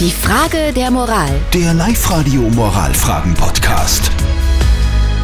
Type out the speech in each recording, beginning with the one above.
Die Frage der Moral. Der Live-Radio Moralfragen-Podcast.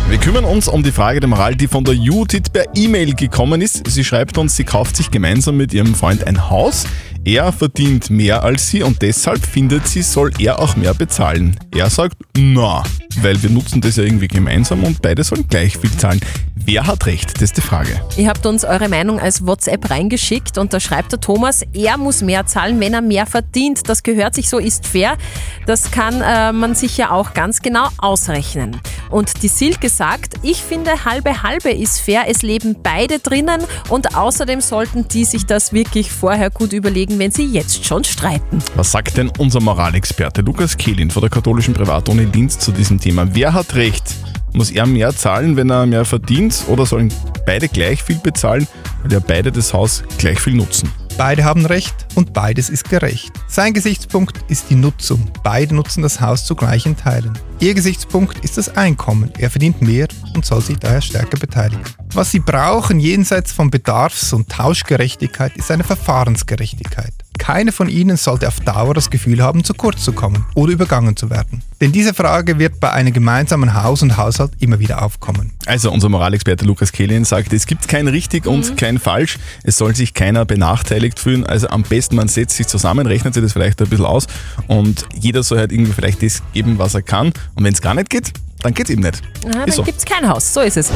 Wir kümmern uns um die Frage der Moral, die von der Judith per E-Mail gekommen ist. Sie schreibt uns, sie kauft sich gemeinsam mit ihrem Freund ein Haus. Er verdient mehr als sie und deshalb findet sie, soll er auch mehr bezahlen. Er sagt, na, weil wir nutzen das ja irgendwie gemeinsam und beide sollen gleich viel zahlen. Wer hat recht? Das ist die Frage. Ihr habt uns eure Meinung als WhatsApp reingeschickt und da schreibt der Thomas, er muss mehr zahlen, wenn er mehr verdient. Das gehört sich so, ist fair. Das kann äh, man sich ja auch ganz genau ausrechnen. Und die Silke sagt, ich finde halbe halbe ist fair, es leben beide drinnen und außerdem sollten die sich das wirklich vorher gut überlegen, wenn sie jetzt schon streiten. Was sagt denn unser Moralexperte Lukas Kehlin von der katholischen Privatuni Linz zu diesem Thema? Wer hat recht? Muss er mehr zahlen, wenn er mehr verdient oder sollen beide gleich viel bezahlen, weil ja beide das Haus gleich viel nutzen? Beide haben recht und beides ist gerecht. Sein Gesichtspunkt ist die Nutzung. Beide nutzen das Haus zu gleichen Teilen. Ihr Gesichtspunkt ist das Einkommen. Er verdient mehr und soll sich daher stärker beteiligen. Was sie brauchen jenseits von Bedarfs- und Tauschgerechtigkeit ist eine Verfahrensgerechtigkeit. Keine von ihnen sollte auf Dauer das Gefühl haben, zu kurz zu kommen oder übergangen zu werden. Denn diese Frage wird bei einem gemeinsamen Haus und Haushalt immer wieder aufkommen. Also unser Moralexperte Lukas Kehlin sagt, es gibt kein richtig und kein falsch. Es soll sich keiner benachteiligt fühlen. Also am besten man setzt sich zusammen, rechnet sich das vielleicht ein bisschen aus und jeder soll halt irgendwie vielleicht das geben, was er kann. Und wenn es gar nicht geht, dann geht's eben nicht. Ah, Ist dann so. gibt's kein Haus, so ist es.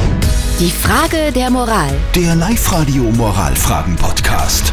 Die Frage der Moral. Der Live-Radio Moralfragen-Podcast.